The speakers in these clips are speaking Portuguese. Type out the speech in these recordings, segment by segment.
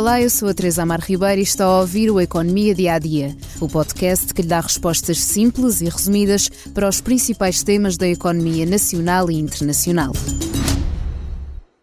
Olá, eu sou a Teresa Amar Ribeiro e está a ouvir o Economia Dia a Dia, o podcast que lhe dá respostas simples e resumidas para os principais temas da economia nacional e internacional.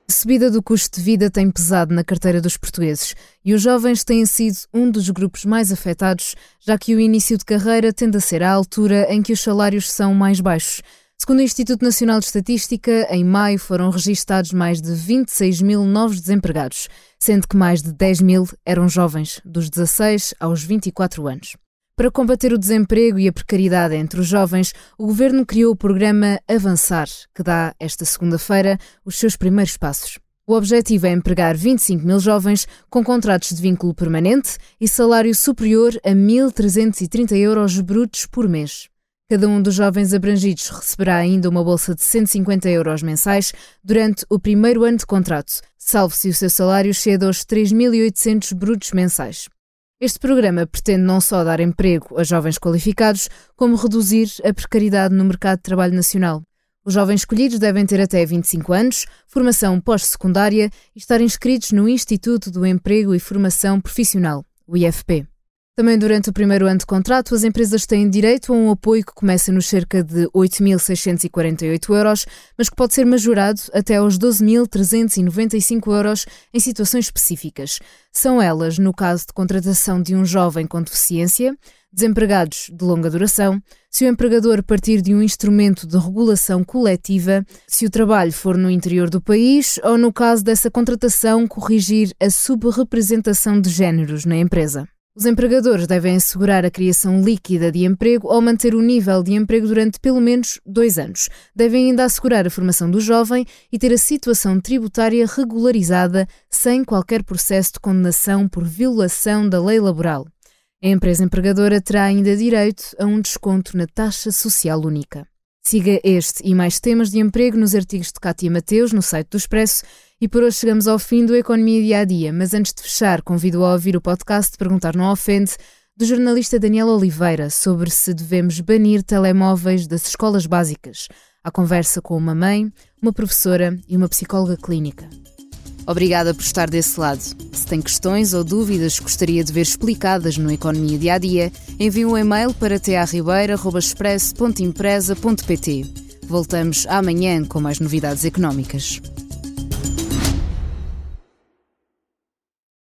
A subida do custo de vida tem pesado na carteira dos portugueses e os jovens têm sido um dos grupos mais afetados, já que o início de carreira tende a ser a altura em que os salários são mais baixos. Segundo o Instituto Nacional de Estatística, em maio foram registados mais de 26 mil novos desempregados, sendo que mais de 10 mil eram jovens, dos 16 aos 24 anos. Para combater o desemprego e a precariedade entre os jovens, o governo criou o programa Avançar, que dá, esta segunda-feira, os seus primeiros passos. O objetivo é empregar 25 mil jovens com contratos de vínculo permanente e salário superior a 1.330 euros brutos por mês. Cada um dos jovens abrangidos receberá ainda uma bolsa de 150 euros mensais durante o primeiro ano de contrato, salvo se o seu salário chega aos 3.800 brutos mensais. Este programa pretende não só dar emprego a jovens qualificados, como reduzir a precariedade no mercado de trabalho nacional. Os jovens escolhidos devem ter até 25 anos, formação pós-secundária e estar inscritos no Instituto do Emprego e Formação Profissional, o IFP. Também durante o primeiro ano de contrato, as empresas têm direito a um apoio que começa nos cerca de 8.648 euros, mas que pode ser majorado até aos 12.395 euros em situações específicas. São elas, no caso de contratação de um jovem com deficiência, desempregados de longa duração, se o empregador partir de um instrumento de regulação coletiva, se o trabalho for no interior do país ou, no caso dessa contratação, corrigir a subrepresentação de géneros na empresa. Os empregadores devem assegurar a criação líquida de emprego ou manter o nível de emprego durante pelo menos dois anos. Devem ainda assegurar a formação do jovem e ter a situação tributária regularizada sem qualquer processo de condenação por violação da lei laboral. A empresa empregadora terá ainda direito a um desconto na taxa social única. Siga este e mais temas de emprego nos artigos de Cátia Mateus no site do Expresso e por hoje chegamos ao fim do Economia Dia a Dia, mas antes de fechar, convido a ouvir o podcast Perguntar Não Ofende, do jornalista Daniel Oliveira, sobre se devemos banir telemóveis das escolas básicas. A conversa com uma mãe, uma professora e uma psicóloga clínica. Obrigada por estar desse lado. Se tem questões ou dúvidas que gostaria de ver explicadas no Economia Dia a Dia, envie um e-mail para tearribeira.express.empresa.pt. Voltamos amanhã com mais novidades económicas.